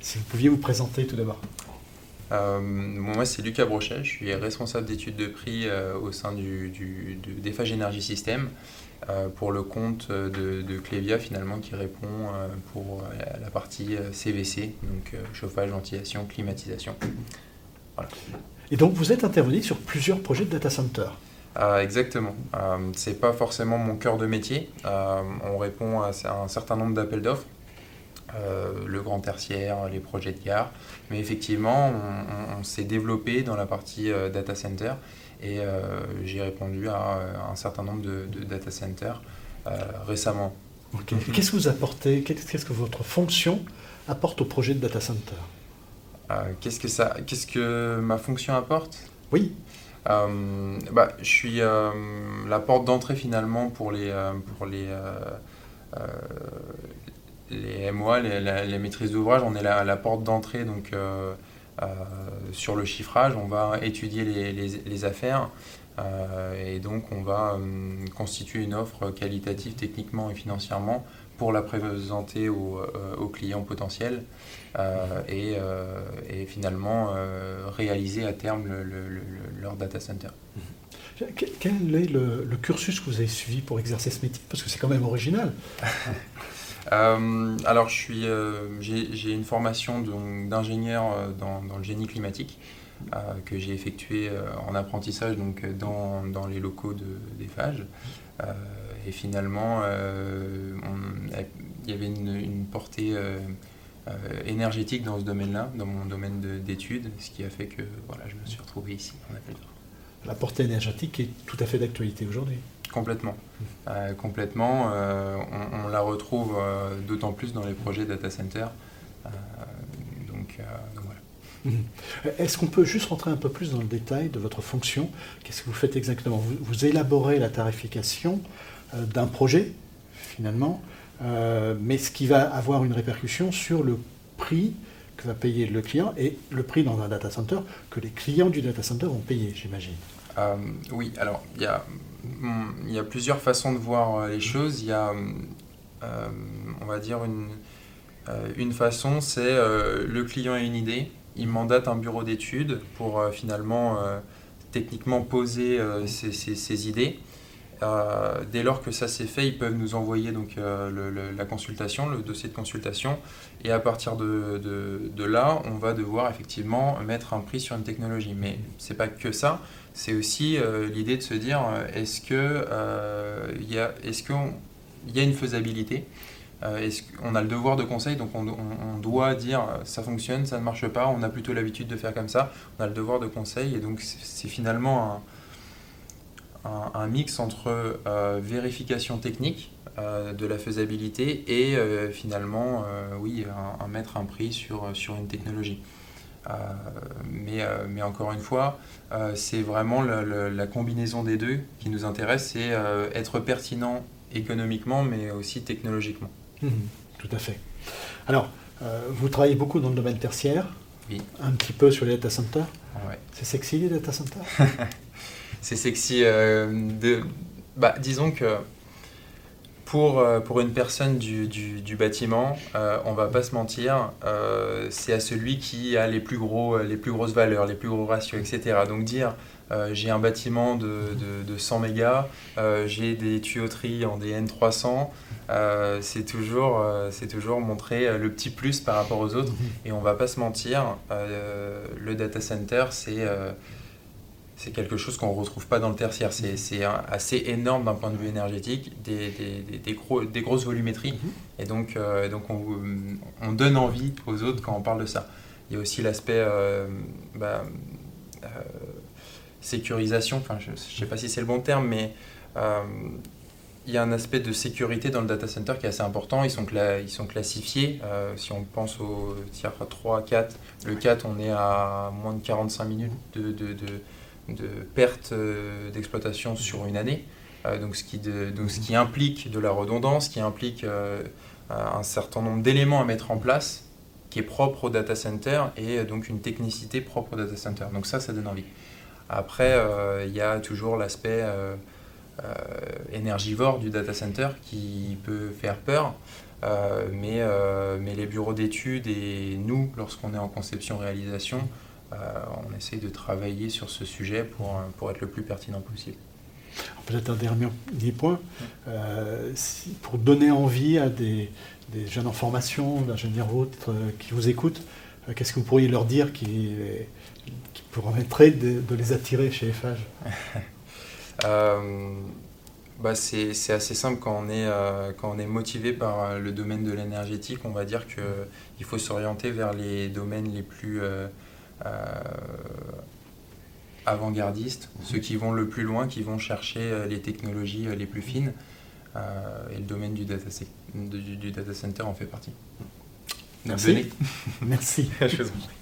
Si vous pouviez vous présenter tout d'abord. moi, c'est Lucas Brochet, je suis responsable d'études de prix au sein du, du, de d'Eiffage Energy System pour le compte de, de, Clevia finalement qui répond pour la partie CVC, donc chauffage, ventilation, climatisation. Et donc vous êtes intervenu sur plusieurs projets de data center. Euh, exactement. Euh, c'est pas forcément mon cœur de métier. Euh, on répond à un certain nombre d'appels d'offres, euh, le grand tertiaire, les projets de gare. Mais effectivement, on, s'est développé dans la partie data center et j'ai répondu à un certain nombre de, data centers récemment. Qu'est-ce que vous apportez Qu'est-ce que votre fonction apporte au projet de data center? Qu'est-ce que ça Qu'est-ce que ma fonction apporte? Oui. Euh, bah, je suis euh, la porte d'entrée finalement pour les, euh, pour les, les MOA, les, maîtrises d'ouvrage. On est la, la porte d'entrée donc, sur le chiffrage. On va étudier les, affaires. et donc on va constituer une offre qualitative techniquement et financièrement pour la présenter aux, clients potentiels et, finalement réaliser à terme le, leur data center. Quel est le, cursus que vous avez suivi pour exercer ce métier? Parce que c'est quand même original. Euh, alors, euh, j'ai une formation d'ingénieur euh, dans, le génie climatique que j'ai effectué en apprentissage donc, dans, dans les locaux de, des FAGE. et finalement, il y avait une, une portée énergétique dans ce domaine-là, dans mon domaine d'études, ce qui a fait que voilà, je me suis retrouvé ici en appel La portée énergétique est tout à fait d'actualité aujourd'hui. Complètement. Euh, complètement. Euh, on, la retrouve euh, d'autant plus dans les projets data center. donc, voilà. Est-ce qu'on peut juste rentrer un peu plus dans le détail de votre fonction? Qu'est-ce que vous faites exactement? Vous, vous, élaborez la tarification d'un projet, finalement, mais ce qui va avoir une répercussion sur le prix que va payer le client et le prix dans un data center que les clients du data center vont payer, j'imagine. Euh, oui, alors il y, a, plusieurs façons de voir euh, les choses. Il y a, euh, on va dire, une, une façon, c'est le client a une idée, il mandate un bureau d'études pour finalement techniquement poser ses, idées. Euh, dès lors que ça s'est fait, ils peuvent nous envoyer donc, euh, la consultation, le dossier de consultation, et à partir de, là, on va devoir effectivement mettre un prix sur une technologie. Mais c'est pas que ça, c'est aussi euh, l'idée de se dire est-ce que il y a, a une faisabilité qu'on a le devoir de conseil, donc on, on, doit dire ça fonctionne, ça ne marche pas, on a plutôt l'habitude de faire comme ça, on a le devoir de conseil, et donc c'est finalement un, un, mix entre euh, vérification technique euh, de la faisabilité et euh, finalement, oui, un, mettre un prix sur, sur une technologie. mais, mais, encore une fois, c'est vraiment la, combinaison des deux qui nous intéresse, c'est être pertinent économiquement, mais aussi technologiquement. Mmh, tout à fait. Alors, vous travaillez beaucoup dans le domaine tertiaire, oui. un petit peu sur les data centers. Ouais. C'est sexy les data centers? c'est sexy. Euh, bah, disons que pour, euh, pour une personne du, du, bâtiment, euh, on va pas se mentir, c'est à celui qui a les plus, gros, les plus grosses valeurs, les plus gros ratios, etc. Donc dire j'ai un bâtiment de, de, de 100 mégas, j'ai des tuyauteries en DN 300, c'est toujours, toujours montrer le petit plus par rapport aux autres. Et on va pas se mentir, le data center, c'est c'est quelque chose qu'on ne retrouve pas dans le tertiaire. C'est assez énorme d'un point de vue énergétique, des, des, des, gros, des grosses volumétries. Mhm. Et donc, euh, donc on, on, donne envie aux autres quand on parle de ça. Il y a aussi l'aspect euh, bah, euh, sécurisation, enfin, je ne sais pas si c'est le bon terme, mais il y a un aspect de sécurité dans le data center qui est assez important. Ils sont, ils sont classifiés. si on pense au tiers 3, 4, le 4, on est à moins de 45 minutes de, de, de de perte euh, d'exploitation sur une année. Euh, donc, ce qui donc, ce qui implique de la redondance, qui implique euh, un certain nombre d'éléments à mettre en place qui est propre au data center et donc une technicité propre au data center. Donc ça, ça donne envie. Après, il y a toujours l'aspect énergivore du data center qui peut faire peur. mais, mais les bureaux d'études et nous, lorsqu'on est en conception-réalisation, on essaye de travailler sur ce sujet pour, pour être le plus pertinent possible. Peut-être un dernier point, pour donner envie à des, des jeunes en formation, d'ingénieurs autres qui vous écoutent, qu'est-ce que vous pourriez leur dire qui, qui permettrait de, de, les attirer chez FH bah c'est assez simple quand on, est, euh, quand on est motivé par euh, le domaine de l'énergétique, on va dire qu'il faut s'orienter vers les domaines les plus euh, avant-gardistes, mhm. ceux qui vont le plus loin, qui vont chercher les technologies les plus fines. et le domaine du data, du, du data center en fait partie. Merci. Merci. Je vous en prie.